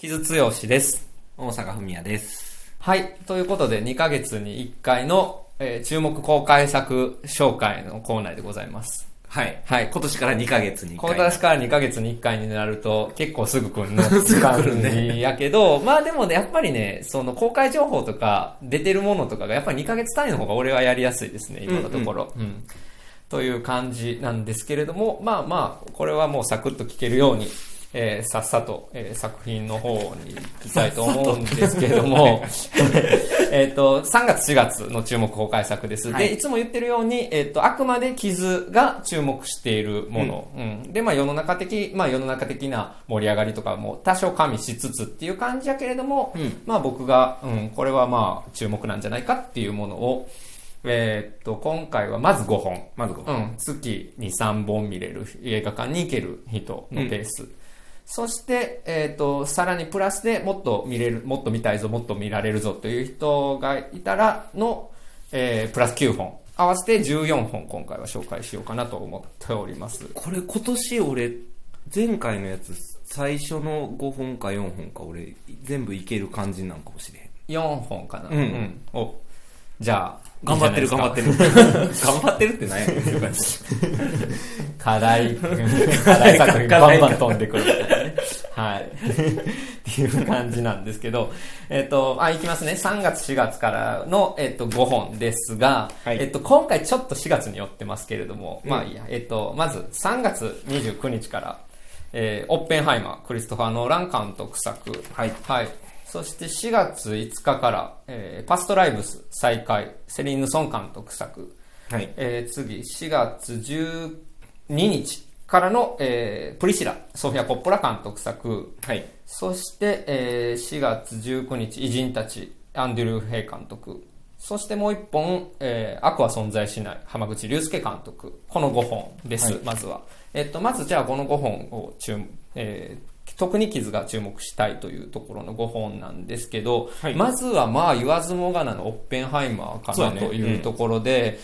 木津剛です。大阪文也です。はい。ということで、2ヶ月に1回の、えー注目公開作紹介のコーナーでございます。はい。はい今年から2ヶ月に1今回。年から2ヶ月に1回になると、結構すぐ来るの 感じやけど、まあでもね、やっぱりね、その公開情報とか、出てるものとかが、やっぱり2ヶ月単位の方が俺はやりやすいですね、今のところ。うんという感じなんですけれども、まあまあ、これはもうサクッと聞けるように、えーさっさと、えー作品の方に行きたいと思うんですけれども、えっと、3月4月の注目公開作です。はいで、いつも言ってるように、えっ、と、あくまで傷が注目しているもの。うん。で、まあ世の中的、まあ世の中的な盛り上がりとかも多少加味しつつっていう感じやけれども、うんまあ僕が、うん、これはまあ注目なんじゃないかっていうものを、えーっと、今回はまず5本。まず5う本。ん、月に3本見れる映画館に行ける人のペース。そして、えっ、と、さらにプラスでもっと見れる、もっと見たいぞ、もっと見られるぞという人がいたらの、えープラス9本。合わせて14本今回は紹介しようかなと思っております。これ今年俺、前回のやつ、最初の5本か4本か俺、全部いける感じなんかもしれへん。4本かな。うんお、じゃあ、頑張ってる頑張ってる。頑張ってるって何やねん。課題、課題作品がバンバン飛んでくる。はい。っていう感じなんですけど、えっ、と、あ、いきますね。3月4月からの、えっ、と、5本ですが、はいえっ、と、今回ちょっと4月に寄ってますけれども、うんまあいいや、えっ、と、まず3月29日から、えーオッペンハイマー、クリストファー・ノーラン監督作。はい。はい。そして4月5日から、えーパストライブス再開、セリーヌ・ソン監督作。はい。えー次、4月12日からの、えープリシラ、ソフィア・コッポラ監督作。はい。そして、えー4月19日、偉人たち、アンドゥルー・ヘイ監督。そしてもう一本、えー悪は存在しない、浜口竜介監督。この5本です、はいまずは。えっと、まずじゃあこの5本を注目、えー特に傷が注目したいというところの5本なんですけど、はいまずはまあ言わずもがなのオッペンハイマーかなというところで、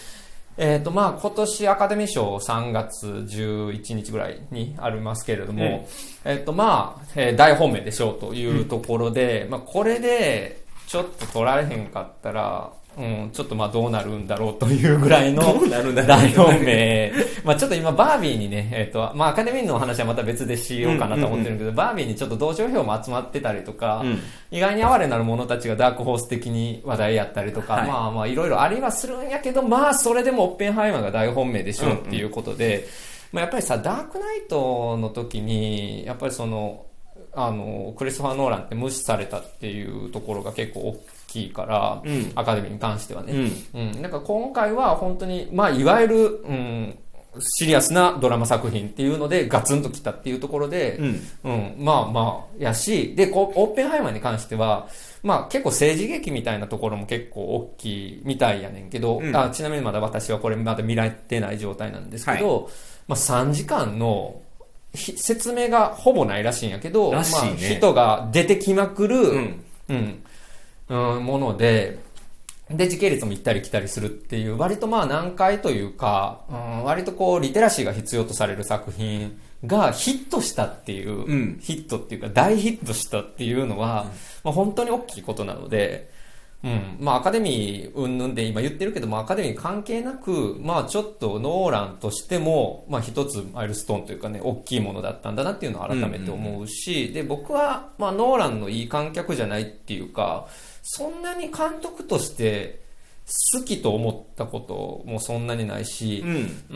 えっ、と、まあ、今年アカデミー賞3月11日ぐらいにありますけれども、えっ、と、まあ、えー大本命でしょうというところで、まあ、これで、ちょっと取られへんかったら、うん、ちょっとまあどうなるんだろうというぐらいの大本命。まあちょっと今バービーにね、えっ、と、まあアカデミーのお話はまた別でしようかなと思ってるけど、バービーにちょっと同情票も集まってたりとか、うん。意外に哀れなる者たちがダークホース的に話題やったりとか、はい。まあまあいろいろありはするんやけど、まあそれでもオッペンハイマーが大本命でしょうっていうことで、まあやっぱりさ、ダークナイトの時に、やっぱりその、あの、クリストファー・ノーランって無視されたっていうところが結構大きいから、うんアカデミーに関してはね。うん。うん、なんか今回は本当に、まあ、いわゆる、うん、シリアスなドラマ作品っていうのでガツンときたっていうところで、うん。うん、まあまあ、やし、で、こう、オッペンハイマーに関しては、まあ結構政治劇みたいなところも結構大きいみたいやねんけど、うんあちなみにまだ私はこれまだ見られてない状態なんですけど、まあ3時間のひ説明がほぼないらしいんやけど、ねまあ人が出てきまくる、うん。うん、うん、もので、で、時系列も行ったり来たりするっていう、割とまあ難解というか、うん、割とこう、リテラシーが必要とされる作品がヒットしたっていう、うん。ヒットっていうか大ヒットしたっていうのは、まあ本当に大きいことなので、うん。まあアカデミー云々で今言ってるけども、アカデミー関係なく、まあちょっとノーランとしても、まあ一つマイルストーンというかね、大きいものだったんだなっていうのを改めて思うし、で、僕は、まあノーランのいい観客じゃないっていうか、そんなに監督として好きと思ったこともそんなにないし、うん。う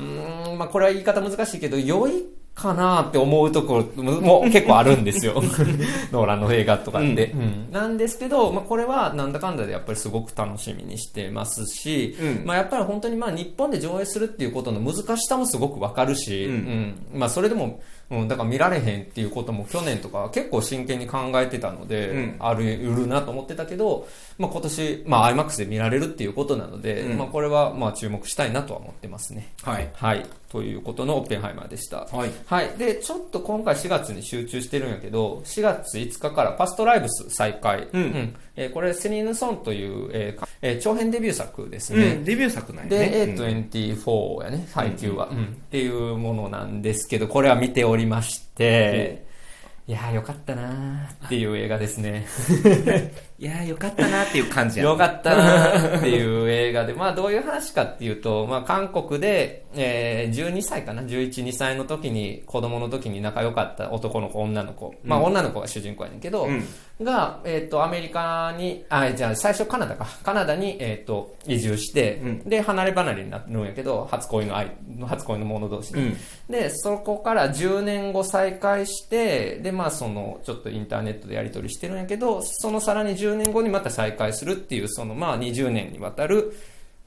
ーん、まあこれは言い方難しいけど、良いかなって思うところもも結構あるんですよ。ノーランの映画とかって。うんなんですけど、まあこれはなんだかんだでやっぱりすごく楽しみにしてますし、うんまあやっぱり本当にまあ日本で上映するっていうことの難しさもすごくわかるし、うんうんまあそれでも、うん、だから見られへんっていうことも去年とか結構真剣に考えてたので、うんあるるなと思ってたけど、まあ今年、まあ IMAX で見られるっていうことなので、うんまあこれはまあ注目したいなとは思ってますね。はい。はい。ということのオッペンハイマーでした。はい。はい。で、ちょっと今回4月に集中してるんやけど、4月5日からパストライブス再開。うんえーこれ、セリーヌ・ソンという、えー長編デビュー作ですね。うん。デビュー作なんやね。で、うん A24 やね、配給は、うんっていうものなんですけど、これは見ておりまして、いやーよかったなーっていう映画ですね。いやーよかったなっていう感じやよかったなーっていう映画で、まあどういう話かっていうと、まあ韓国で、えー、12歳かな ?11、2歳の時に、子供の時に仲良かった男の子、女の子。まあ女の子が主人公やねんけど、うん。が、えっ、と、アメリカに、あ、じゃあ最初カナダか。カナダに、えっ、と、移住して、うん。で、離れ離れになるんやけど、初恋の愛、初恋の者同士で、うん。で、そこから10年後再会して、で、まあその、ちょっとインターネットでやり取りしてるんやけど、そのさらに10年後にまた再会するっていう、その、まあ20年にわたる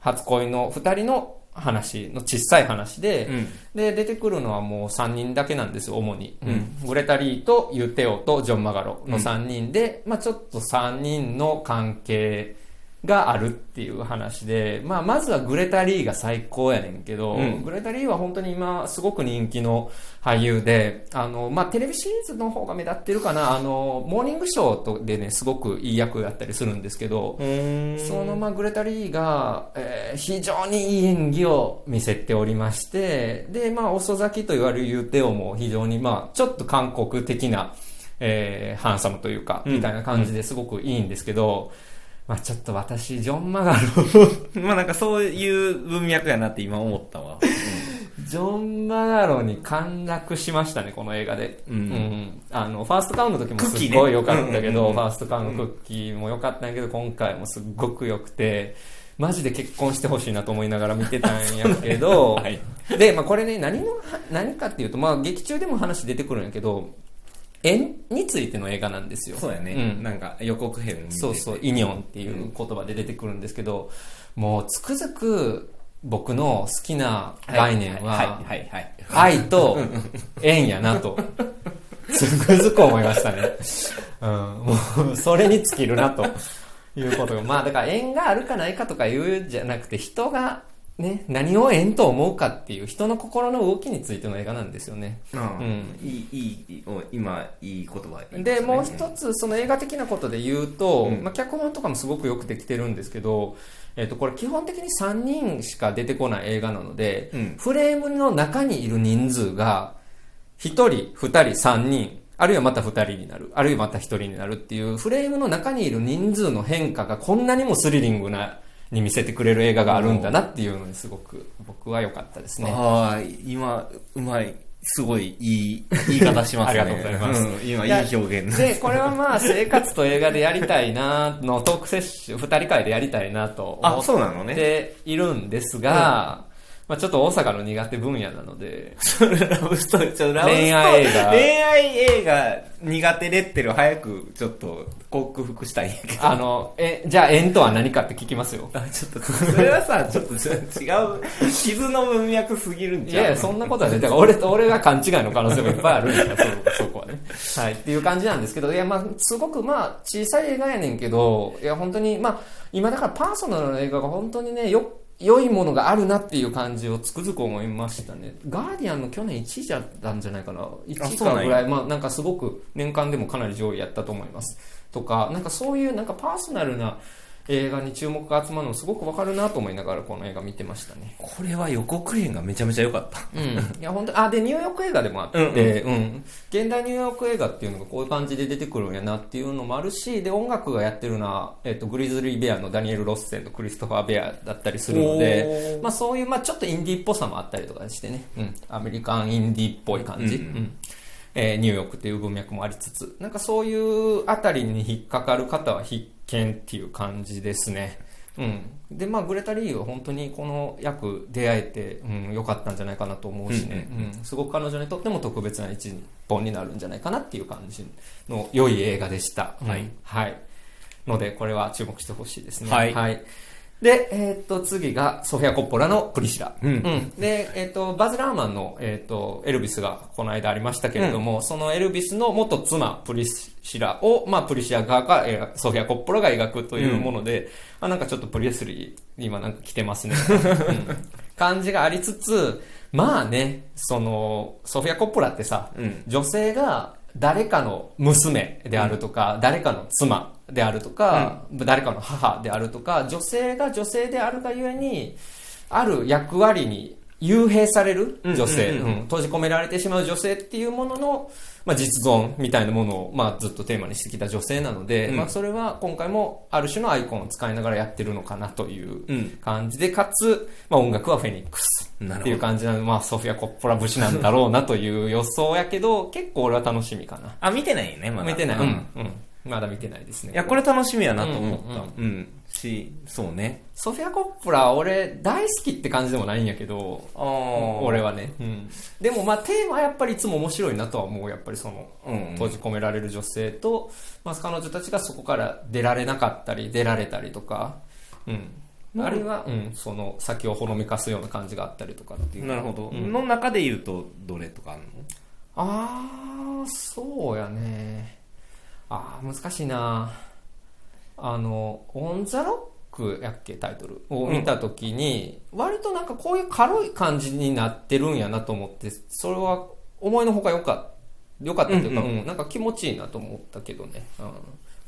初恋の2人の話の小さい話で、うん。で、出てくるのはもう3人だけなんですよ、主に。うん。グレタ・リーとユテオとジョン・マガロの3人で、まあちょっと3人の関係があるっていう話で、まあまずはグレタ・リーが最高やねんけど、うん。グレタ・リーは本当に今すごく人気の俳優で、あの、まあテレビシリーズの方が目立ってるかな、あの、モーニングショーとでね、すごくいい役だったりするんですけど、そのまあグレタ・リーが、えー非常にいい演技を見せておりまして、で、まあ遅咲きと言われるユーテオも非常にまあちょっと韓国的な、えーハンサムというか、うん。みたいな感じですごくいいんですけど、まあちょっと私、ジョン・マガロ、まあなんかそういう文脈やなって今思ったわ。ジョン・マガロに陥落しましたね、この映画で。うん。あの、ファーストカウンの時もすごい良かったけど、うんうんうんファーストカウンのクッキーも良かったんやけど、今回もすっごく良くて、マジで結婚してほしいなと思いながら見てたんやけど、はい。で、まあこれね、何の、何かっていうと、まあ劇中でも話出てくるんやけど、縁についての映画なんですよ。そうやね。んなんか予告編を見ててそうそう、イニョンっていう言葉で出てくるんですけど、もうつくづく僕の好きな概念は、はいはいはい。愛と縁やなと、つくづく思いましたね。うん、もう、それに尽きるなということが。まあ、だから縁があるかないかとか言うんじゃなくて、人がね、何を縁と思うかっていう人の心の動きについての映画なんですよね。うんうん。いい、いい、お今、いい言葉言いましたね。で、もう一つ、その映画的なことで言うと、うん。まあ、脚本とかもすごくよくできてるんですけど、えっ、と、これ基本的に3人しか出てこない映画なので、うん。フレームの中にいる人数が、1人、2人、3人、あるいはまた2人になる、あるいはまた1人になるっていう、フレームの中にいる人数の変化がこんなにもスリリングな、に見せてくれる映画があるんだなっていうのにすごく僕は良かったですね。ああ、今、うまい。すごいいい言い方しますね。ありがとうございますん今、いい表現。で、これはまあ、生活と映画でやりたいなのトークセッション、二人会でやりたいなと思あ、そうなのっね。ているんですが、まあちょっと大阪の苦手分野なので、ラブストーリー、ちょ。ラブストーリー。恋愛映画。恋愛映画苦手レッテル早くちょっと克服したいんやけど。あの、え、じゃあ縁とは何かって聞きますよ。あ、ちょっと、それはさ、ちょっと違う、傷の文脈すぎるんちゃう？いやいや、そんなことはね、だから俺と俺が勘違いの可能性もいっぱいあるんだよ、そ そこはね。はい、っていう感じなんですけど、いや、まあ、すごくまあ、小さい映画やねんけど、いや、本当に、まあ、今だからパーソナルな映画が本当にね、よ、良いものがあるなっていう感じをつくづく思いましたね。ガーディアンの去年1位じゃったんじゃないかな。1位かぐらい、まあなんかすごく年間でもかなり上位やったと思います。とか、なんかそういうなんかパーソナルな映画に注目が集まるのすごくわかるなと思いながらこの映画見てましたね。これは予告編がめちゃめちゃ良かった。うん。いや、本当あ、で、ニューヨーク映画でもあって、うん、現代ニューヨーク映画っていうのがこういう感じで出てくるんやなっていうのもあるし、で、音楽がやってるのは、えっ、と、グリズリー・ベアのダニエル・ロッセンとクリストファー・ベアだったりするので、まあそういう、まあちょっとインディーっぽさもあったりとかしてね、うん。アメリカンインディーっぽい感じ。うんうんえーニューヨークっていう文脈もありつつ、なんかそういうあたりに引っかかる方は必見っていう感じですね。うん。で、まあ、グレタ・リーは本当にこの役出会えて、うん、良かったんじゃないかなと思うしね、うんうんすごく彼女にとっても特別な一本になるんじゃないかなっていう感じの良い映画でした。はいうんはい。ので、これは注目してほしいですね。はいで、えーっと、次が、ソフィア・コッポラのプリシラ。うん。で、えーっと、バズ・ラーマンの、えーっと、エルビスがこの間ありましたけれども、そのエルビスの元妻、プリシラを、まあ、プリシラ側が、えーソフィア・コッポラが描くというもので、あ、なんかちょっとプレスリー、今なんか来てますね。うん。感じがありつつ、まあね、その、ソフィア・コッポラってさ、うん。女性が誰かの娘であるとか、誰かの妻であるとか、誰かの母であるとか、女性が女性であるがゆえに、ある役割に幽閉される女性、うんうんうんうん閉じ込められてしまう女性っていうものの、まあ、実存みたいなものを、まあ、ずっとテーマにしてきた女性なので、うんまあ、それは今回もある種のアイコンを使いながらやってるのかなといううん感じで、かつ、まあ、音楽はフェニックスっていう感じなので、まあ、ソフィア・コッポラ節なんだろうなという予想やけど、結構俺は楽しみかな。あ、見てないよね、まだ。見てない。ううんん。うん。まだ見てないですね。いや、これ楽しみやなと思った。うんうんうん。し、そうね。ソフィア・コッポラ、俺、大好きって感じでもないんやけど。俺はね。うん。でも、まあ、テーマはやっぱりいつも面白いなとは思う。やっぱりその、うん閉じ込められる女性と、まあ、彼女たちがそこから出られなかったり、出られたりとか、うん。あるいは、うん、その、先をほのめかすような感じがあったりとかっていう。なるほど。うんの中で言うと、どれとかあるの？あー、そうやね。あー、難しいな。あの、オン・ザ・ロックやっけ、タイトルを見たときに、割となんかこういう軽い感じになってるんやなと思って、それは思いのほかよかった。よかったっていうか、ううんんなんか気持ちいいなと思ったけどね。うん、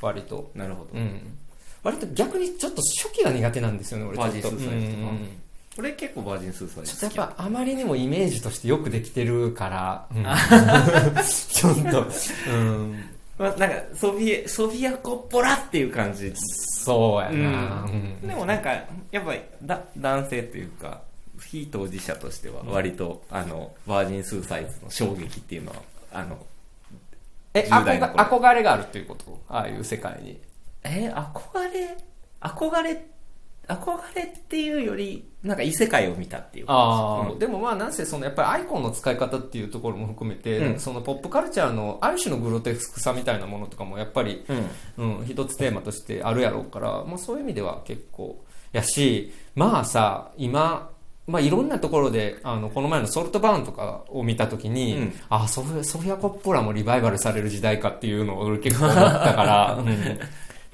割と。なるほど。うん。割と逆にちょっと初期が苦手なんですよね、俺ちょっと。バージンスーサイドとかうんうん俺結構バージンスーサイドちょっとやっ。ぱあまりにもイメージとしてよくできてるから、うん ちょっと、うん、まあ、なんか、ソフィエ、ソフィア・コッポラっていう感じ。そうやな、うん。でもなんか、やっぱり、だ、男性というか、非当事者としては、割と、あの、バージンスーサイズの衝撃っていうのは、あの、え、10代の頃。憧憧れがあるっていうこと？ああいう世界に。えー憧れ、憧れ、憧れっていうより、なんか異世界を見たっていうああ、うん。でもまあなんせそのやっぱりアイコンの使い方っていうところも含めて、うん。そのポップカルチャーのある種のグロテスクさみたいなものとかもやっぱり、うん。うん、一つテーマとしてあるやろうから、まあそういう意味では結構やし、まあさ、今、まあいろんなところで、あの、この前のソルトバーンとかを見たときに、うん。あ、ソフソフィア・コッポラもリバイバルされる時代かっていうのを俺結構思ったから、うん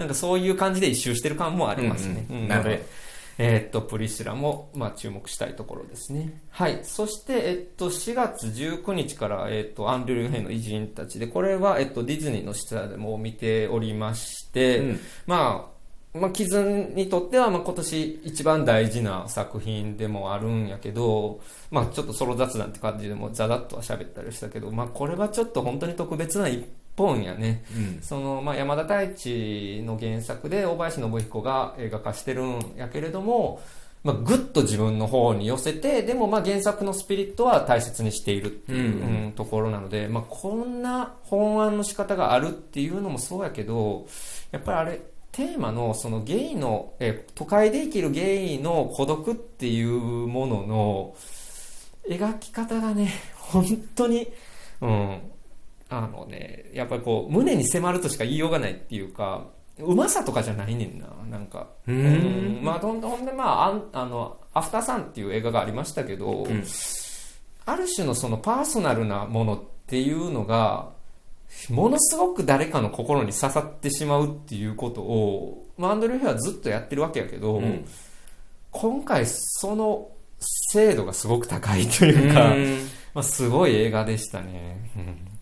なんかそういう感じで一周してる感もありますね。うんうんなるほどのでえーっと、プリシラも、まあ、注目したいところですね。はい。そして、えっと、4月19日から、えっと、アンドリュー・ヘイの偉人たちで、これは、えっと、ディズニーの下でも見ておりまして、うんまあ、まあ、キズにとっては、まあ、今年一番大事な作品でもあるんやけど、まあ、ちょっとソロ雑談って感じでもザザッとは喋ったりしたけど、まあ、これはちょっと本当に特別な一本やね。うん。その、まあ、山田太一の原作で大林信彦が映画化してるんやけれども、まあ、ぐっと自分の方に寄せて、でもまあ原作のスピリットは大切にしているっていう、うんうんところなので、まあ、こんな本案の仕方があるっていうのもそうやけど、やっぱりあれ、テーマのそのゲイの、え都会で生きるゲイの孤独っていうものの描き方がね、本当に、うん、あのね、やっぱりこう、胸に迫るとしか言いようがないっていうか、うまさとかじゃないねんな、なんか。ううん。んまあ、ほんほんで、まあ、あんあの、アフターサンっていう映画がありましたけど、うん。ある種のそのパーソナルなものっていうのが、ものすごく誰かの心に刺さってしまうっていうことを、まあ、アンドリュー・ヘイはずっとやってるわけやけど、うん。今回その精度がすごく高いというか、まあ、すごい映画でしたね。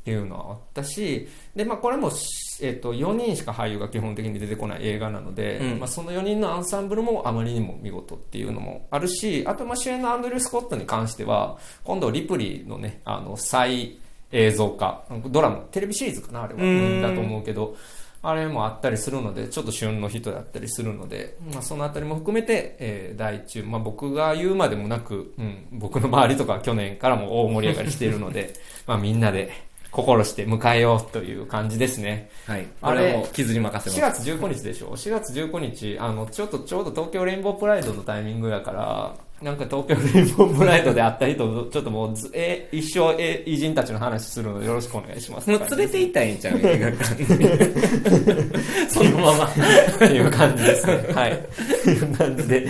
うんっていうのはあったし、で、まあ、これもし、えっ、と、4人しか俳優が基本的に出てこない映画なので、うんまあ、その4人のアンサンブルもあまりにも見事っていうのもあるし、あと、まあ、主演のアンドリュー・スコットに関しては、今度、リプリーのね、あの、再映像化、ドラマ、テレビシリーズかな、あれは。うんだと思うけど、あれもあったりするので、ちょっと旬の人だったりするので、まあ、そのあたりも含めて、えー大中、まあ、僕が言うまでもなく、うん、僕の周りとかは去年からも大盛り上がりしているので、まあ、みんなで心して迎えようという感じですね。はい。あれも傷に任せ4ます。月19日でしょ ?4 月19日、あの、ちょっと、ちょうど東京レインボープライドのタイミングやから、なんか東京レインボープライドで会った人と、ちょっともうず、え、一生、え、偉人たちの話するのでよろしくお願いします。もう連れて行ったらいいんちゃう？映画館に。そのまま。いう感じですね。はい。いう感じで、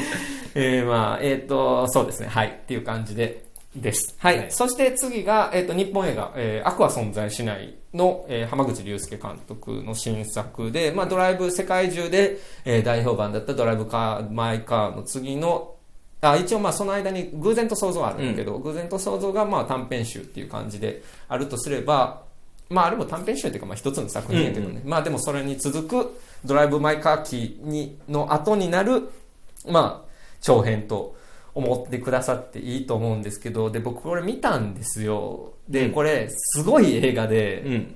えー、まあ、えっ、と、そうですね。はい。っていう感じで、です。はい。はいそして次が、えっ、と、日本映画、えー、悪は存在しないの、えー浜口竜介監督の新作で、まあ、ドライブ、世界中で、えー大評判だったドライブカー、マイカーの次の、あ一応まあその間に偶然と想像はあるんだけど、偶然と想像がまあ短編集っていう感じであるとすれば、まああれも短編集っていうかまあ一つの作品やけどね、まあでもそれに続くドライブ・マイ・カーキーにの後になる、まあ長編と思ってくださっていいと思うんですけど、で、僕これ見たんですよ。で、うんこれ、すごい映画で、うん。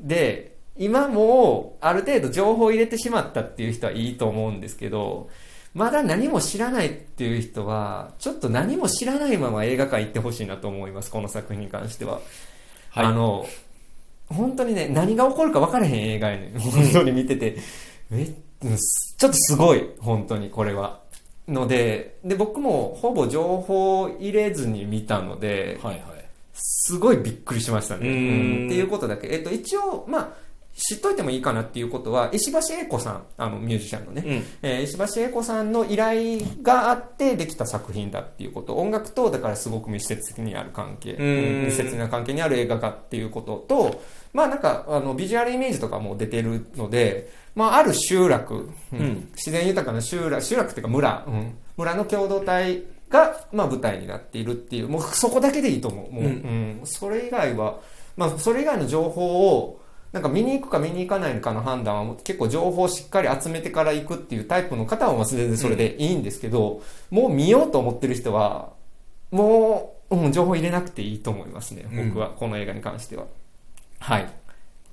で、今もう、ある程度情報を入れてしまったっていう人はいいと思うんですけど、まだ何も知らないっていう人は、ちょっと何も知らないまま映画館行ってほしいなと思います、この作品に関しては。はいあの、本当にね、何が起こるか分からへん映画やねん。本当に見てて。めうんすちょっとすごい、本当に、これは。ので、で、僕もほぼ情報を入れずに見たので、はいはい。すごいびっくりしましたね。うーんっていうことだけ。えっと、一応、まあ、知っといてもいいかなっていうことは、石橋英子さん、あの、ミュージシャンのね、うん。えー石橋英子さんの依頼があってできた作品だっていうこと。音楽と、だからすごく密接にある関係。ん密接な関係にある映画化っていうことと、まあなんか、あの、ビジュアルイメージとかも出てるので、まあある集落、うんうん自然豊かな集落、集落っていうか村、うん村の共同体が、まあ舞台になっているっていう、もうそこだけでいいと思う。もう、うんうんそれ以外は、まあそれ以外の情報を、なんか見に行くか見に行かないのかの判断は結構情報をしっかり集めてから行くっていうタイプの方はまあ全然それでいいんですけど、もう見ようと思ってる人は、もう、うん、情報入れなくていいと思いますね。僕は、この映画に関しては。はい。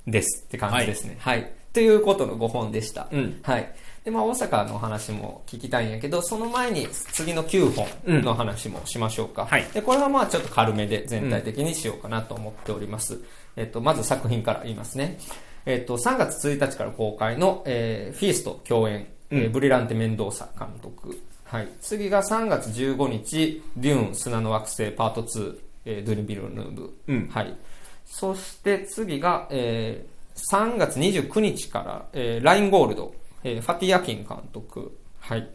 です。って感じですね。はい。ということの5本でした。うん。はい。で、まあ、大阪の話も聞きたいんやけど、その前に次の9本の話もしましょうか。はいで、これはまあちょっと軽めで全体的にしようかなと思っております。えっと、まず作品から言いますね。えっと、3月1日から公開の、えーフィースト共演、えーうんブリランテ・メンドーサ監督。はい。次が3月15日、デューン砂の惑星パート2、えードゥニ・ビルヌーブ。うん。はい。そして次が、えー3月29日から、えーラインゴールド、えーファティアキン監督。はい。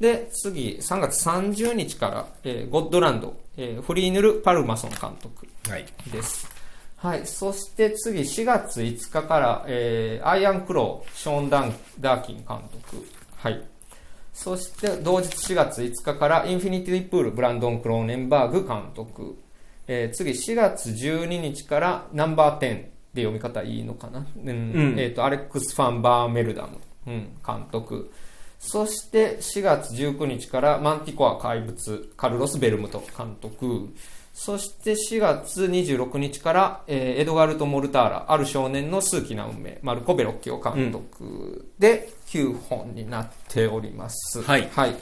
で、次、3月30日から、えーゴッドランド、えーフリーヌル・パルマソン監督はい。です。はい。そして次、4月5日から、えーアイアンクロー、ショーン・ダンダーキン監督。はい。そして、同日4月5日から、インフィニティ・プール、ブランドン・クローネンバーグ監督。えー次、4月12日から、ナンバー10で読み方いいのかな、うん。うん。えっ、と、アレックス・ファン・バーメルダム、うん、監督。そして、4月19日から、マンティコア怪物、カルロス・ベルムト監督。そして4月26日から、えーエドガルト・モルターラ、ある少年の数奇な運命、マルコ・ベロッキオ監督。で9本になっております。はい。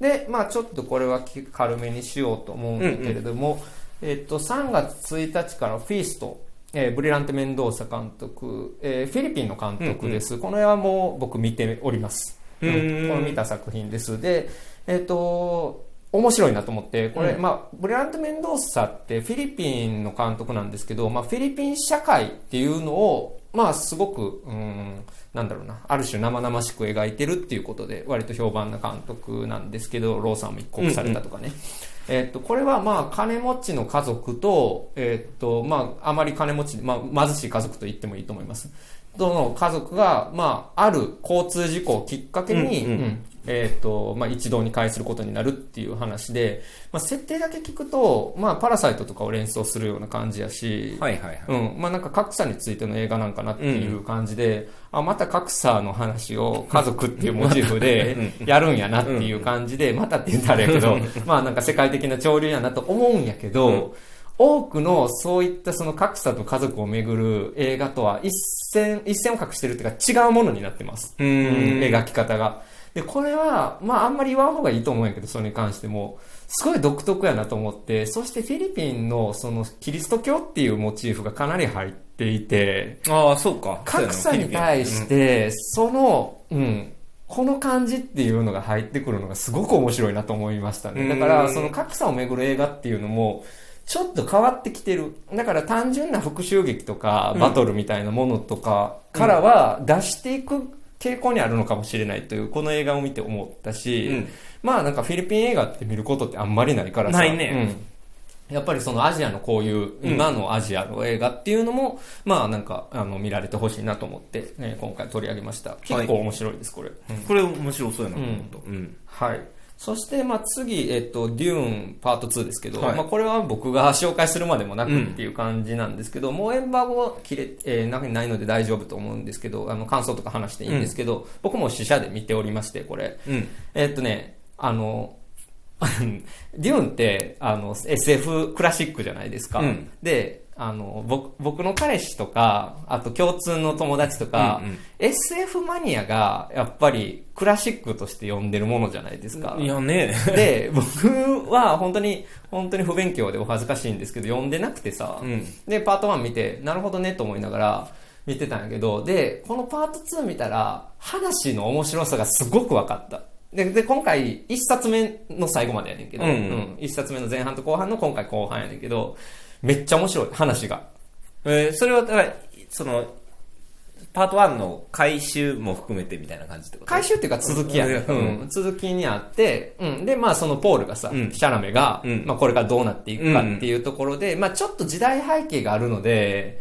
で、まあちょっとこれはき軽めにしようと思うんだけれども、えっと、3月1日からフィースト、えーブリランテ・メンドーサ監督、えーフィリピンの監督です。この絵はもう僕見ております。うんこの見た作品です。で、えっ、と、面白いなと思って、これ、うんまあ、ブリラント・メンドーサってフィリピンの監督なんですけど、まあ、フィリピン社会っていうのを、まあ、すごく、うん、なんだろうな、ある種生々しく描いてるっていうことで、割と評判な監督なんですけど、ローさんも一刻されたとかね。えっと、これはまあ、金持ちの家族と、えっと、まあ、あまり金持ち、まあ、貧しい家族と言ってもいいと思います。との家族が、まあ、ある交通事故をきっかけに、うんうんうんえっ、と、まあ、一堂に会することになるっていう話で、まあ、設定だけ聞くと、まあ、パラサイトとかを連想するような感じやし、はいはいはい。うん。まあなんか格差についての映画なんかなっていう感じで、あ、また格差の話を 家族っていうモチーフでやるんやなっていう感じで、またって言ったらあれやけど、まあなんか世界的な潮流やなと思うんやけど、うん多くのそういったその格差と家族をめぐる映画とは一線、一線を隠してるっていうか違うものになってます。ううんん。描き方が。で、これは、まああんまり言わん方がいいと思うんやけど、それに関しても、すごい独特やなと思って、そしてフィリピンのそのキリスト教っていうモチーフがかなり入っていて、ああ、そうか。格差に対して、その、うん、この感じっていうのが入ってくるのがすごく面白いなと思いましたね。だから、うんその格差をめぐる映画っていうのも、ちょっと変わってきてる。だから単純な復讐劇とか、バトルみたいなものとかからは出していく傾向にあるのかもしれないという、この映画を見て思ったし、うんまあなんかフィリピン映画って見ることってあんまりないからさ。ないねうん。やっぱりそのアジアのこういう、今のアジアの映画っていうのも、まあなんか、あの、見られてほしいなと思って、ね、今回取り上げました。結構面白いです、これ。うんこれ面白そうやなと思った。うん。はい。そして、まあ、次、えっと、デューンパート2ですけど、はいまあ、これは僕が紹介するまでもなくっていう感じなんですけど、もうエンバーゴは切れ、えー中にないので大丈夫と思うんですけど、あの、感想とか話していいんですけど、僕も試写で見ておりまして、これ。うん。えっとね、あの、デューンって、あの、SF クラシックじゃないですか。うんで、あの、僕、僕の彼氏とか、あと共通の友達とか、うんうん SF マニアが、やっぱりクラシックとして読んでるものじゃないですか。いやね。で、僕は本当に、本当に不勉強でお恥ずかしいんですけど、読んでなくてさ、うんで、パート1見て、なるほどねと思いながら見てたんやけど、で、このパート2見たら、話の面白さがすごく分かった。で、で今回、一冊目の最後までやねんけど、うんうん一冊目の前半と後半の今回後半やねんけど、めっちゃ面白い、話が。えーそれは、だから、その、パート1の回収も含めてみたいな感じってこと？回収っていうか続きやね、ううん。ん、続きにあって、うん、で、まあそのポールがさ、うん。シャラメが、うん。まあこれからどうなっていくかっていうところで、まあちょっと時代背景があるので、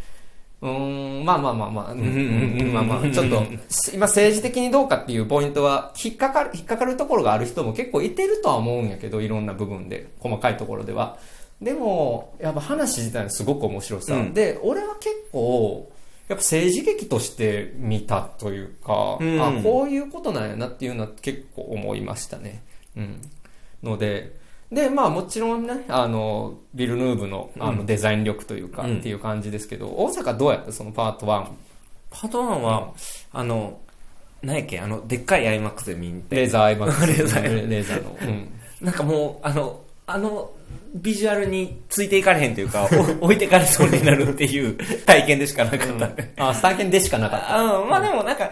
うーん、まあまあまあまあ、うん。まあまあ、ちょっと、今政治的にどうかっていうポイントは、引っかかる、引っかかるところがある人も結構いてるとは思うんやけど、いろんな部分で、細かいところでは。でも、やっぱ話自体のすごく面白さ。うんで、俺は結構、やっぱ政治劇として見たというか、うんあ、こういうことなんやなっていうのは結構思いましたね。うん。ので、で、まあもちろんね、あの、ビルヌーブのあのデザイン力というか、うんっていう感じですけど、大阪どうやった？そのパート1。パート1は、あの、何やっけ、あの、でっかい IMAX で見に行って、レーザーアイマックス。レーザーレーザーの。うん。なんかもう、あの、あの、ビジュアルについていかれへんというか、お置いてかれそうになるっていう 体験でしかなかったね。あ、スターケンでしかなかった。あまあでもなんか、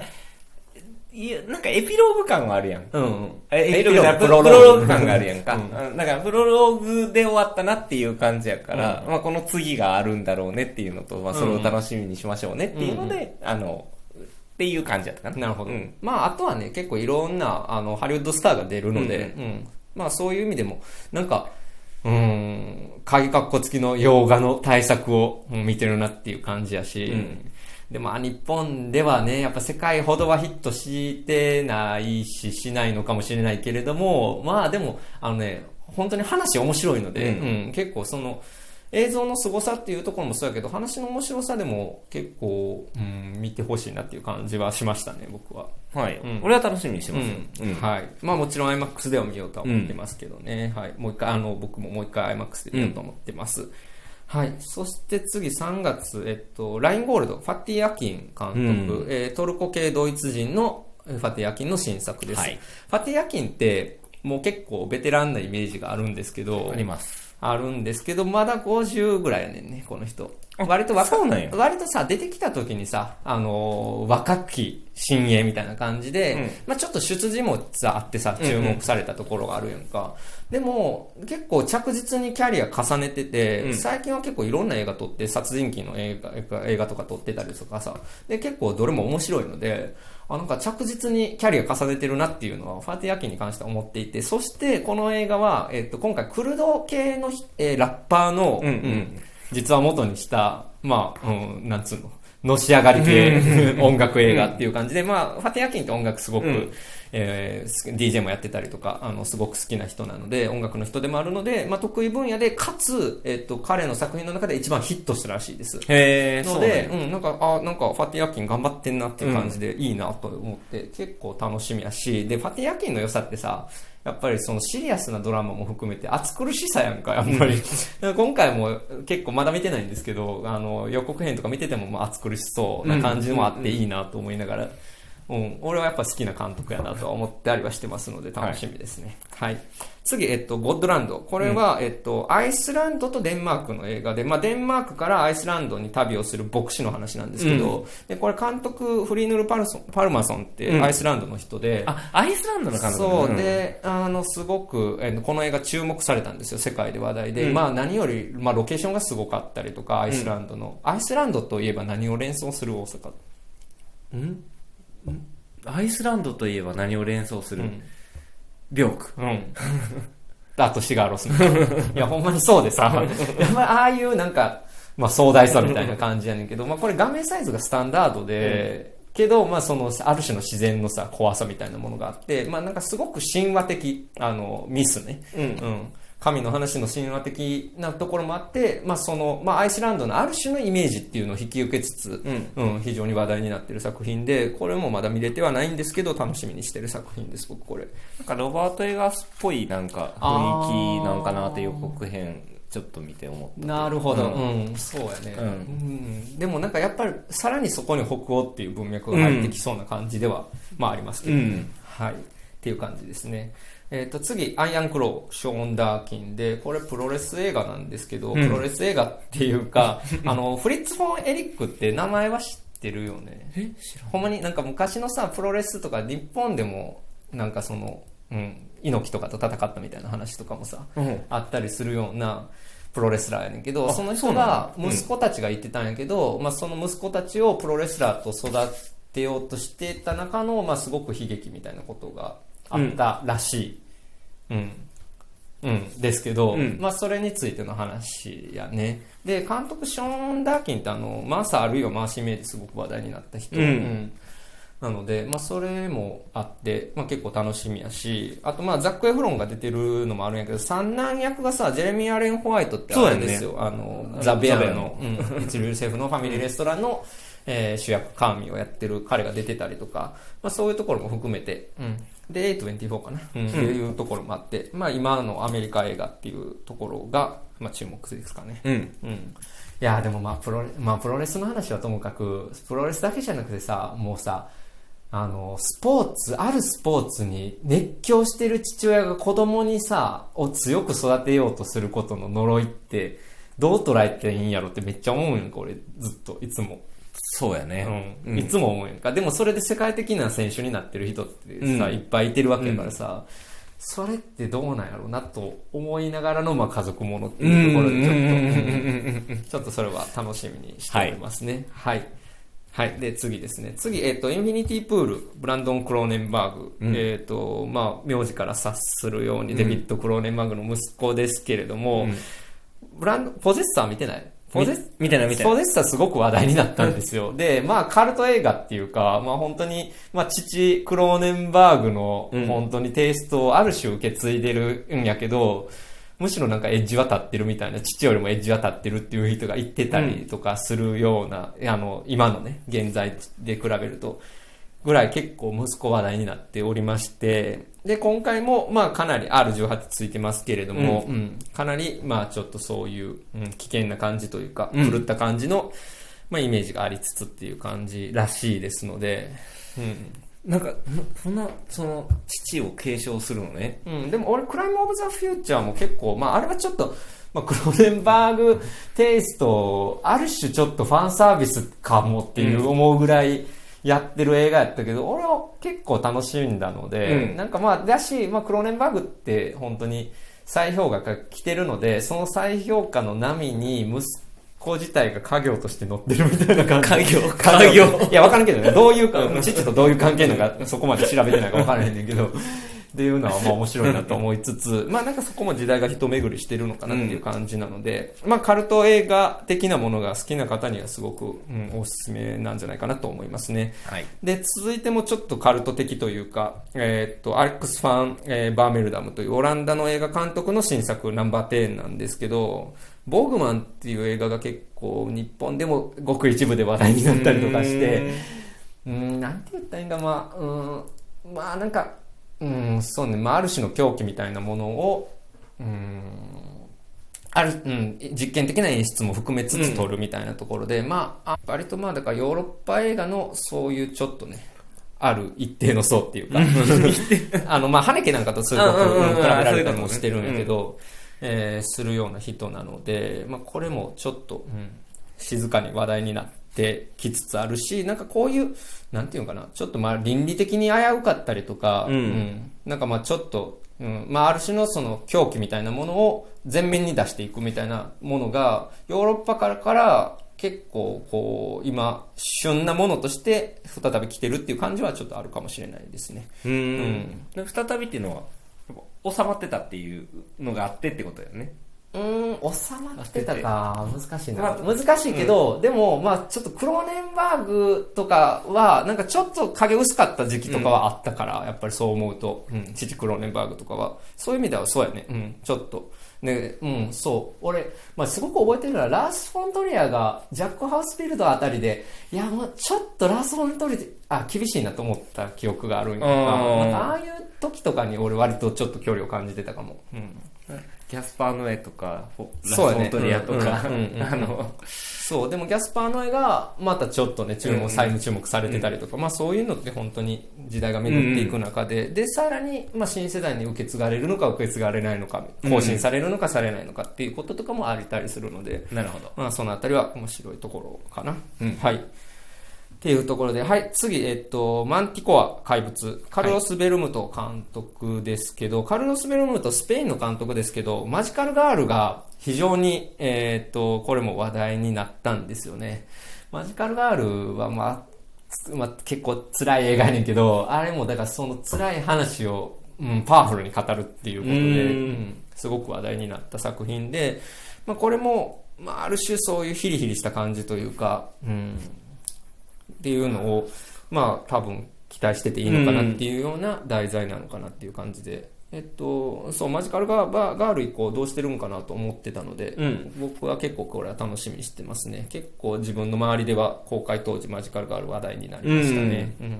いや、なんかエピローグ感はあるやん。うんエピローグプロローグ感があるやんか。うんだからプロローグで終わったなっていう感じやから、まあこの次があるんだろうねっていうのと、まあそれを楽しみにしましょうねっていうので、あの、っていう感じやったかな。なるほど。うんまあ、あとはね、結構いろんな、あの、ハリウッドスターが出るので、ううんまあ、そういう意味でも、なんか、うーん、鍵括弧付きの洋画の対策をうん見てるなっていう感じやし、うん。でも、あ日本ではね、やっぱ世界ほどはヒットしてないし、しないのかもしれないけれども、まあでも、あのね、本当に話面白いので、うん。うん結構その、映像の凄さっていうところもそうやけど、話の面白さでも結構、うん、見てほしいなっていう感じはしましたね、僕は。はい、うん俺は楽しみにしてますよ。うんはい。まあもちろん IMAX では見ようとは思ってますけどね。はい。もう一回、あの、僕ももう一回 IMAX で見ようと思ってます。はい。そして次3月、えっと、ラインゴールド、ファティ・アキン監督、うえートルコ系ドイツ人のえーファティ・アキンの新作です。はいファティ・アキンって、もう結構ベテランなイメージがあるんですけど、あります。あるんですけど、まだ50ぐらいやねんね、この人。あ割と若そうなんや。割とさ、出てきた時にさ、あのー若き新鋭みたいな感じで、うん。まあちょっと出自もさ、あってさ、うんうん。注目されたところがあるやんか。でも、結構着実にキャリア重ねてて、うん。最近は結構いろんな映画撮って、殺人鬼の映画映画とか撮ってたりとかさ、で、結構どれも面白いので、あ、なんか着実にキャリア重ねてるなっていうのは、ファーティアキンに関しては思っていて、そしてこの映画は、えっと、今回クルド系のひ、えーラッパーの、うん。うん実は元にした、まあ、うん、なんつうの、のし上がり系音楽映画っていう感じで、まあ、ファティアキンって音楽すごく、うん。えーす DJ もやってたりとか、あの、すごく好きな人なので、音楽の人でもあるので、まあ、得意分野で、かつ、えっと、彼の作品の中で一番ヒットしたらしいです。へえ、ので、うん、なんか、あ、なんか、ファティアキン頑張ってんなっていう感じでいいなと思って、結構楽しみやし、で、ファティアキンの良さってさ、やっぱりそのシリアスなドラマも含めて熱苦しさやんか、やっぱり。今回も結構まだ見てないんですけど、あの、予告編とか見ててもまあ熱苦しそうな感じもあっていいなと思いながら、うん、俺はやっぱ好きな監督やなとは思ったりはしてますので楽しみですね。はい。次、えっと、ゴッドランド。これは、えっと、アイスランドとデンマークの映画で、まあ、デンマークからアイスランドに旅をする牧師の話なんですけど、で、これ監督、フリーヌルパルソンパルマソンってうんアイスランドの人で、あ、アイスランドの監督そう、で、あの、すごく、えーこの映画注目されたんですよ、世界で話題で。うんまあ何より、まあロケーションがすごかったりとか、アイスランドの。アイスランドといえば何を連想する大阪？うんんアイスランドといえば何を連想する、うん。ビョーク。うん。あとシガーロスの。いや、ほんまにそうでさ、やっぱりああいうなんか、まあ壮大さみたいな感じやねんけど、まあこれ画面サイズがスタンダードで、けど、まあその、ある種の自然のさ、怖さみたいなものがあって、まあなんかすごく神話的、あの、ミスね。うん。うん、神の話の神話的なところもあって、まあその、まあアイスランドのある種のイメージっていうのを引き受けつつ、うん、非常に話題になってる作品で、これもまだ見れてはないんですけど、楽しみにしてる作品です、僕これ。なんかロバート・エガースっぽいなんか雰囲気なんかなって予告編ちょっと見て思った。なるほど。ううん、そうやね、うんうんでもなんかやっぱりさらにそこに北欧っていう文脈が入ってきそうな感じでは、まあありますけどね。うんはい。っていう感じですね。えっ、と、次、アイアンクロー、ショーン・ダーキンで、これプロレス映画なんですけど、うんプロレス映画っていうか、あの、フリッツ・フォン・エリックって名前は知ってるよね。え知らん。ほんまになんか昔のさ、プロレスとか日本でも、なんかその、うん、猪木とかと戦ったみたいな話とかもさ、うん。あったりするようなプロレスラーやねんけど、あその人が息子たちが言ってたんやけど、まあその息子たちをプロレスラーと育てようとしてた中の、まあすごく悲劇みたいなことがあったらしい。うん。うん。ですけど、うんまあそれについての話やね。で、監督ショーン・ダーキンってあの、マーサーあるいはマーシー・メイですごく話題になった人。うんなので、まあ、それもあって、まあ、結構楽しみやし、あと、まあ、ザック・エフロンが出てるのもあるんやけど、三男役がさ、ジェレミー・アレン・ホワイトってあるんですよ。あの、ザ・ベアの、うん、一流シェフのファミリーレストランの、えー主役、カーミーをやってる彼が出てたりとか、まあ、そういうところも含めて、うん。で、A24 かな、うん、っていうところもあって、まあ、今のアメリカ映画っていうところが、まあ、注目ですかね。うん。うん。いや、でもまあ、プロレ、まあ、プロレスの話はともかく、プロレスだけじゃなくてさ、もうさ、あの、スポーツ、あるスポーツに熱狂してる父親が子供にさ、を強く育てようとすることの呪いって、どう捉えていいんやろってめっちゃ思うんやんか、俺、ずっと、いつも。そうやね。うん。いつも思うんやんか。でもそれで世界的な選手になってる人ってさ、うんいっぱいいてるわけやからさ、それってどうなんやろうなと思いながらの、まあ、家族ものっていうところでちょっと、うんちょっとそれは楽しみにしておりますね。はい。はい。で、次ですね。次、えっ、と、インフィニティプール、ブランドン・クローネンバーグ。うんえっ、と、まあ、名字から察するように、デビッド・クローネンバーグの息子ですけれども、うんブランド、ポゼッサー見てない？ポゼッみ見てない見てな。いポゼッサーすごく話題になったんですよ。で、まあ、カルト映画っていうか、まあ本当に、まあ父、クローネンバーグのうん。本当にテイストをある種受け継いでるんやけど、むしろなんかエッジは立ってるみたいな、父よりもエッジは立ってるっていう人が言ってたりとかするような、あの、今のね、現在で比べると、ぐらい結構息子話題になっておりまして、で、今回も、まあかなり R18 ついてますけれども、うんかなり、まあちょっとそういう、うん危険な感じというか、うん狂った感じの、まあイメージがありつつっていう感じらしいですので、なんか、そんな、その、父を継承するのね。うん。うん、でも俺、クライム・オブ・ザ・フューチャーも結構、まああれはちょっと、まあクローネンバーグテイスト、ある種ちょっとファンサービスかもっていう思うぐらい、やってる映画やったけど、俺は結構楽しんだので、うん。なんかまあ、だし、まあ、クローネンバーグって本当に再評価が来てるので、その再評価の波に息子自体が家業として乗ってるみたいな感じ。家業。家業。家業。いや、わからんけどね、どういうか、父とどういう関係なのか、そこまで調べてないかわからへんねんけど、っていうのはまあ面白いなと思いつつ、まあなんかそこも時代が一巡りしてるのかなっていう感じなので、まあカルト映画的なものが好きな方にはすごく、うん、おすすめなんじゃないかなと思いますね。はい。で、続いてもちょっとカルト的というか、えーっと、アレックス・ファン、えーバーメルダムというオランダの映画監督の新作ナンバー10なんですけど、ボーグマンっていう映画が結構日本でもごく一部で話題になったりとかして、うん、なんて言ったらいいんか、まあ、うん、まあなんか、うん、そうね、まあある種の狂気みたいなものを、うん、ある、うん、実験的な演出も含めつつ撮るみたいなところで、まあ、あ割とまあだからヨーロッパ映画のそういうちょっとね、ある一定の層っていうか、あの、まあ、ハネケなんかとすごくうんうんうんうん。比べられたりもしてるんやけど、えーするような人なので、まあ、これもちょっと、うん静かに話題になってきつつあるし、なんかこういう、なんていうのかな、ちょっとまあ倫理的に危うかったりとか、うんなんかまあちょっと、うん、まあある種のその狂気みたいなものを前面に出していくみたいなものが、ヨーロッパからから結構こう、今、旬なものとして再び来てるっていう感じはちょっとあるかもしれないですね。うーん。で再びっていうのは、収まってたっていうのがあってってことだよね。うーん、収まってたか、難しいな。まあ難しいけど、でも、まあちょっとクローネンバーグとかは、なんかちょっと影薄かった時期とかはあったから、やっぱりそう思うと、うん、父クローネンバーグとかは、そういう意味ではそうやね、うん、ちょっと、で、うん、そう。俺、まあ、すごく覚えてるのは、ラース・フォントリアが、ジャック・ハウスフィールドあたりで、いや、もう、ちょっとラース・フォントリア、あ、厳しいなと思った記憶があるんやなんか、ああいう時とかに俺割とちょっと距離を感じてたかも。うん。キャスパーノエとか、ラそうやねスフォントリアとか、あの、そう、でもギャスパーノエが、またちょっとね、注目、再注目されてたりとか、まあそういうのって本当に時代が巡っていく中で、で、さらに、まあ新世代に受け継がれるのか受け継がれないのか、更新されるのかされないのかっていうこととかもありたりするので、なるほど。まあそのあたりは面白いところかな。うんはい。っていうところで、はい、次、えっと、マンティコア怪物、カルロス・ベルムト監督ですけど、カルロス・ベルムト、スペインの監督ですけど、マジカルガールが非常に、えっと、これも話題になったんですよね。マジカルガールは、まあ、つまあ、結構辛い映画やねんけど、あれもだからその辛い話を、うん、パワフルに語るっていうことで、うんうん。すごく話題になった作品で、まあ、これも、まあ、ある種そういうヒリヒリした感じというか、うん、っていうのを、まあ、多分期待してていいのかなっていうような題材なのかなっていう感じで、えっと、そう、マジカルガーバーガール以降どうしてるんかなと思ってたので、うん僕は結構これは楽しみにしてますね。結構自分の周りでは公開当時マジカルガール話題になりましたね。うんっ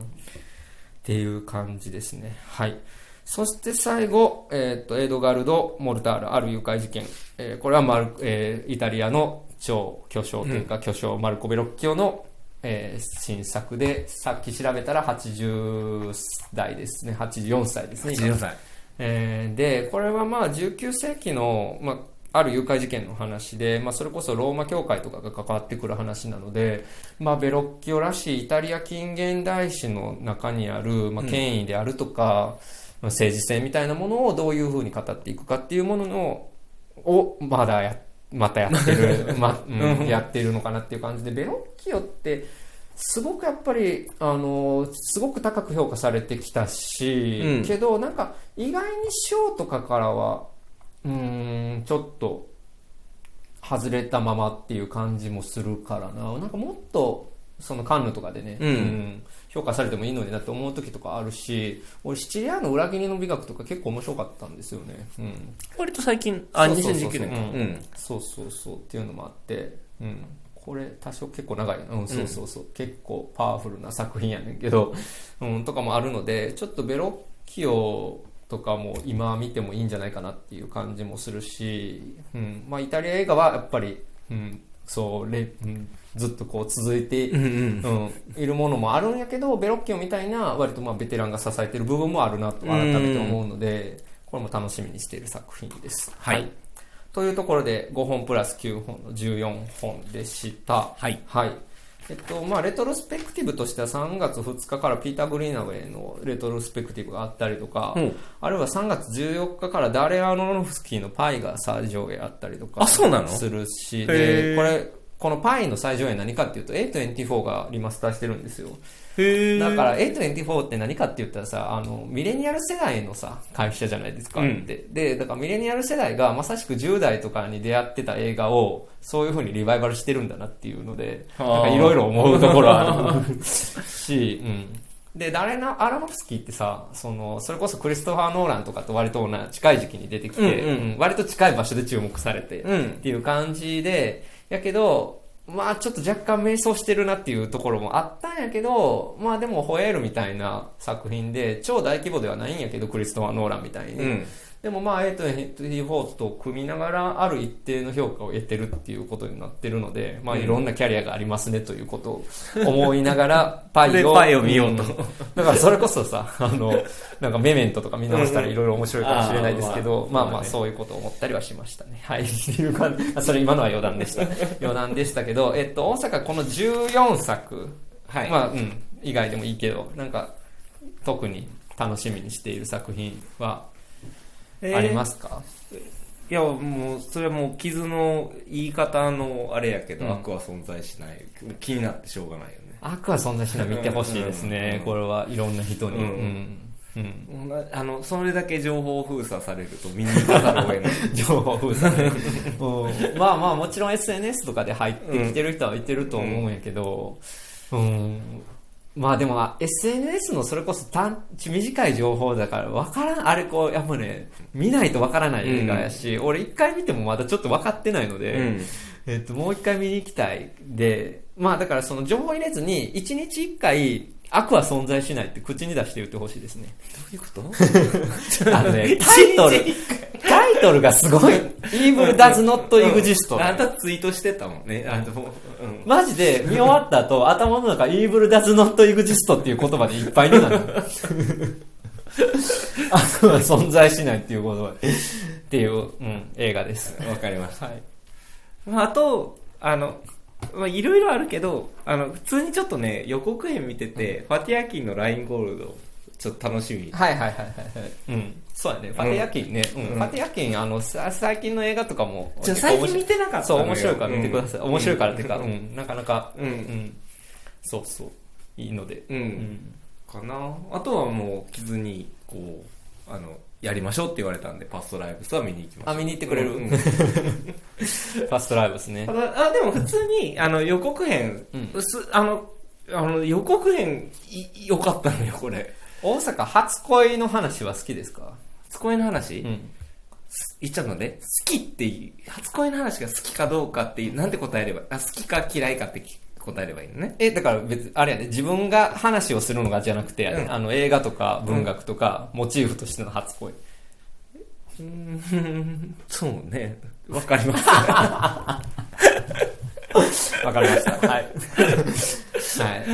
ていう感じですね。はい。そして最後、えっ、と、エドガルド・モルタール、ある誘拐事件。えーこれはマル、えーイタリアの超巨匠というか、巨匠マルコ・ベロッキオの、えー新作で、さっき調べたら80代ですね。84歳ですね。今14歳。えーで、これはまあ19世紀の、まあ、ある誘拐事件の話で、まあ、それこそローマ教会とかが関わってくる話なので、まあ、ベロッキオらしいイタリア近現代史の中にある、まあ、権威であるとか、まあ政治性みたいなものをどういうふうに語っていくかっていうもののをまだやまたやってる、まうん、やってるのかなっていう感じでベロッキオってすごくやっぱりあのすごく高く評価されてきたし、うん。けどなんか意外に賞とかからはうーんちょっと外れたままっていう感じもするからな。なんかもっとそのカンヌとかでね、うん評価されてもいいのになって思う時とかあるし俺シチリアの裏切りの美学とか結構面白かったんですよね、うん、割と最近、あ、そうそうそう2019年か。ううん。ん。そうそうそうっていうのもあって、うん、これ多少結構長い。な、うん、そうそうそう、結構パワフルな作品やねんけど、うん、とかもあるのでちょっとベロッキオとかも今見てもいいんじゃないかなっていう感じもするし、うん。まあ、イタリア映画はやっぱり、うんそうレうん、ずっとこう続いて、うんうん。うん、いるものもあるんやけどベロッキオみたいな割とまあベテランが支えてる部分もあるなと改めて思うので、これも楽しみにしている作品です。はいというところで5本プラス9本の14本でした。はい。はい。えっと、まあ、レトロスペクティブとしては3月2日からピーター・グリーナウェイのレトロスペクティブがあったりとか、うん。あるいは3月14日からダレ・アノノフスキーのパイが再上映あったりとかあそうなの？するし、へで、ー。これ、このパイの再上映何かっていうと A24 がリマスターしてるんですよ。へだから A24 って何かって言ったらさ、あの、ミレニアル世代のさ、会社じゃないですか。うん。で、で、だからミレニアル世代がまさしく10代とかに出会ってた映画を、そういう風にリバイバルしてるんだなっていうので、はあ。なんかいろいろ思うところある。し、うん。で、誰な、アラノフスキーってさ、その、それこそクリストファー・ノーランとかと割とな近い時期に出てきて、うんうん。うん。割と近い場所で注目されて、うん。っていう感じで、やけど、まあちょっと若干迷走してるなっていうところもあったんやけど、まあでもホエールみたいな作品で、超大規模ではないんやけど、クリストファー・ノーランみたいに。うんでもまあ、A24 と組みながら、ある一定の評価を得てるっていうことになってるので、まあいろんなキャリアがありますねということを思いながら、パイを。でパイを見ようとんだからそれこそさ、あの、なんかメメントとか見直したらいろいろ面白いかもしれないですけど、うんまあまあまあそういうことを思ったりはしましたね。はい。っていう感じ。あそれ今のは余談でした。余談でしたけど、えっと、大阪この14作、はい。まあ、うん、以外でもいいけど、なんか、特に楽しみにしている作品はありますか、いや、もう、それはもう、傷の言い方のあれやけど、うん。悪は存在しない。気になってしょうがないよね。悪はそんなしない見てほしいですね、うん。これはいろんな人に。うん。うん。うん。あの、それだけ情報封鎖されると見に行かざるを得ない。情報封鎖ね、うん、まあまあもちろん SNS とかで入ってきてる人はいてると思うんやけど、うんまあでも、SNS のそれこそ短、短い情報だから分からん、あれこう、やっぱね、見ないと分からない映画やし、俺一回見てもまだちょっと分かってないので、うん。えっと、もう一回見に行きたい。で、まあだからその情報入れずに、一日一回、悪は存在しないって口に出して言ってほしいですね。どういうこと？あのね、タイトル、タイトルがすごい。Evil does not exist. あんたツイートしてたもんね。あの、うん。マジで見終わった後、頭の中 Evil does not exist っていう言葉でいっぱいになる。悪は存在しないっていう言葉で。っていう、うん、映画です。わかりました。はい。まあ、あと、あの、まあ、いろいろあるけど、あの、普通にちょっとね、予告編見てて、ファティアキンのラインゴールド、ちょっと楽しみ。はいはいはいはいはい。うん。そうやね。ファテヤキンね。うん。うんファテヤキン、あの、さ最近の映画とかも。じゃあ最近見てなかったそう、面白いから見てください。うん面白いからっていうか、うん。なかなか、うんうん。そうそう。いいので。うん。うん。かなあとはもう、キズに、こう、あの、やりましょうって言われたんで、パストライブスは見に行きました。あ見に行ってくれる？うん ファストライブですねあ、でも普通に、あの、予告編、うんすあの、あの、予告編、い、良かったのよ、これ。大阪初恋の話は好きですか？初恋の話、うん。言っちゃうので、好きっていう、初恋の話が好きかどうかっていう、なんて答えれば、あ、好きか嫌いかってき答えればいいのね。え、だから別に、あれやね、自分が話をするのがじゃなくてうんあの、映画とか文学とか、モチーフとしての初恋。うーん、そうね。わかります。わかりました。はい。はい。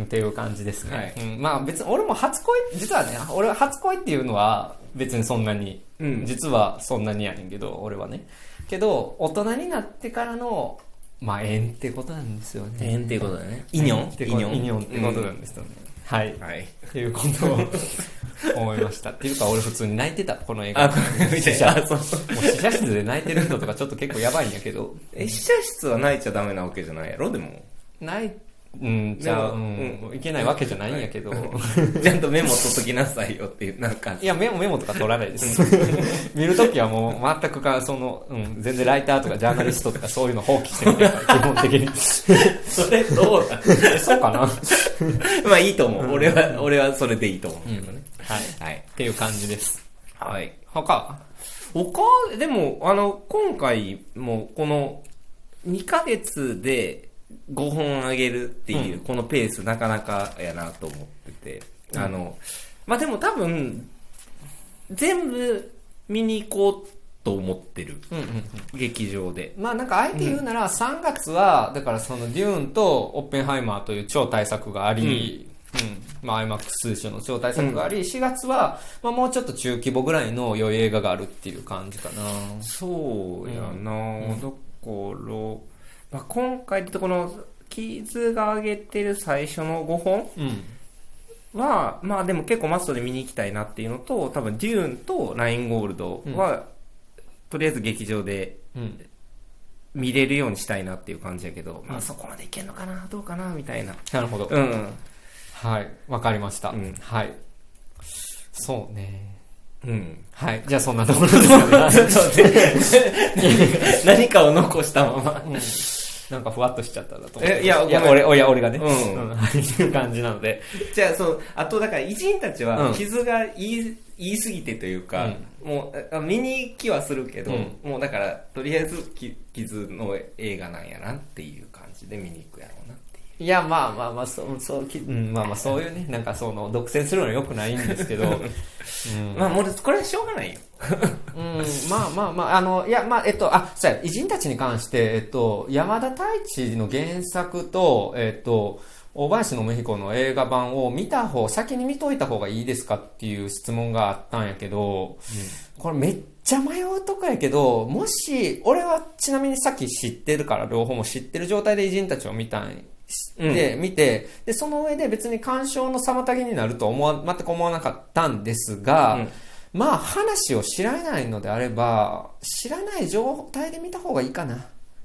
っていう感じですね。はいうん、まあ別に俺も初恋、実はね、俺は初恋っていうのは別にそんなに、うん実はそんなにやねんけど、俺はね。けど、大人になってからの、まあ縁ってことなんですよね。縁っていうことだね。イニョンってことイニョンってことなんですよね。はい。はい。っていうことを 思いました。っていうか俺普通に泣いてた、この映画。あ、これ見て、あ、そう。もう試写室で泣いてる人とかちょっと結構やばいんやけど、え、試写室は泣いちゃダメなわけじゃないやろ？でも。ない、うん、じゃあ、うん、いけないわけじゃないんやけど、ちゃんとメモ取っときなさいよっていう、なんかい。や、メモメモとか取らないです。見るときはもう全くか、その、うん、全然ライターとかジャーナリストとかそういうの放棄してるから、基本的に。それどうだ？そうかな？はまあいいと思う。俺は、俺はそれでいいと思うけどね。い。はい。っていう感じです。はい。他？他、でも、あの、今回もこの2ヶ月で5本あげるっていう、このペースなかなかやなと思ってて、あの、まあ、でも多分、全部見に行こうと思ってる。うんうんうん。劇場で。まあなんかあえて言うなら、3月は、だからそのデューンとオッペンハイマーという超大作があり、うん。まあ IMAX 通信の超大作があり、4月は、まあもうちょっと中規模ぐらいの良い映画があるっていう感じかな。そうやな、うんだから、まあ、今回でこの、キーズが上げてる最初の5本うん。は、まあでも結構マストで見に行きたいなっていうのと、多分デューンとラインゴールドは、とりあえず劇場でうん。見れるようにしたいなっていう感じやけど、まあそこまでいけんのかな、どうかな、みたいな。なるほど。うん。はい。わかりました。うんはい。そうね。うん。はい。じゃあそんなところですかね。何かを残したまま。うんなんかふわっとしちゃったんだと思う。えいやごめん俺、俺、俺がね。うんうん。はい。いう感じなので。じゃあ、そう、あと、だから、偉人たちはうん、傷が言い、言い過ぎてというか、もう、あ見に行きはするけど、うんもうだから、とりあえず、き傷の映画なんやなっていう感じで見に行くやろうないや、まあまあまあ、そう、そう、きうん、まあまあ、そういうね、なんかその、独占するのは良くないんですけど、うん。まあ、もう、これはしょうがないよ。うん、まあまあまあ、あの、いや、まあ、えっと、あ、そうや、偉人たちに関して、えっと、山田太一の原作と、えっと、大林のメヒコの映画版を見た方、先に見といた方がいいですかっていう質問があったんやけど、これめっちゃ迷うとこやけど、もし、俺はちなみにさっき知ってるから、両方も知ってる状態で偉人たちを見たんで、見て、で、その上で別に鑑賞の妨げになると思わ、全く思わなかったんですが、うんまあ話を知らないのであれば、知らない状態で見た方がいいかなっ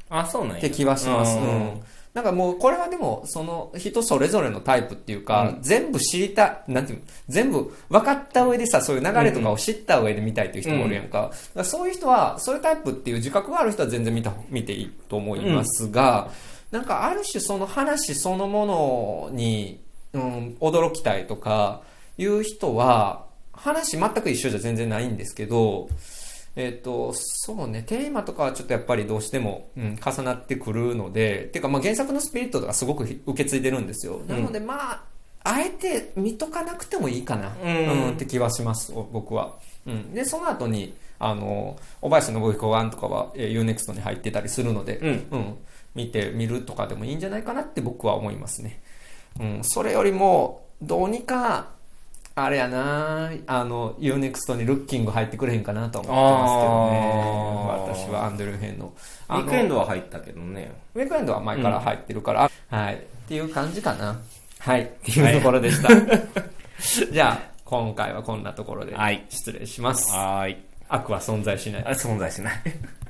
あ、そうなんや。て気はします。ううんん。なんかもうこれはでも、その人それぞれのタイプっていうか、全部知りたい、なんていうの、全部分かった上でさ、そういう流れとかを知った上で見たいっていう人もおるやんか。だからそういう人は、そういうタイプっていう自覚がある人は全然見た、見ていいと思いますが、なんかある種その話そのものに、うん、驚きたいとかいう人は、話全く一緒じゃ全然ないんですけど、えっ、と、そうね、テーマとかはちょっとやっぱりどうしても、うん、重なってくるので、ていうかまあ原作のスピリットとかすごく受け継いでるんですよ。なのでまあ、あえて見とかなくてもいいかな、うんって気はします、お僕は。うん。で、その後に、あの、小林信彦ワンとかは、えー、UNEXT に入ってたりするので、うん見てみるとかでもいいんじゃないかなって僕は思いますね。うん。それよりも、どうにか、あれやなあの、UNEXT にルッキング入ってくれへんかなと思ってますけどね。私はアンドリュー編の。ウィークエンドは入ったけどね。ウィークエンドは前から入ってるから、はい。っていう感じかな。はい。っていうところでした。じゃあ、今回はこんなところではい失礼します。はーい。悪は存在しない。あ存在しない。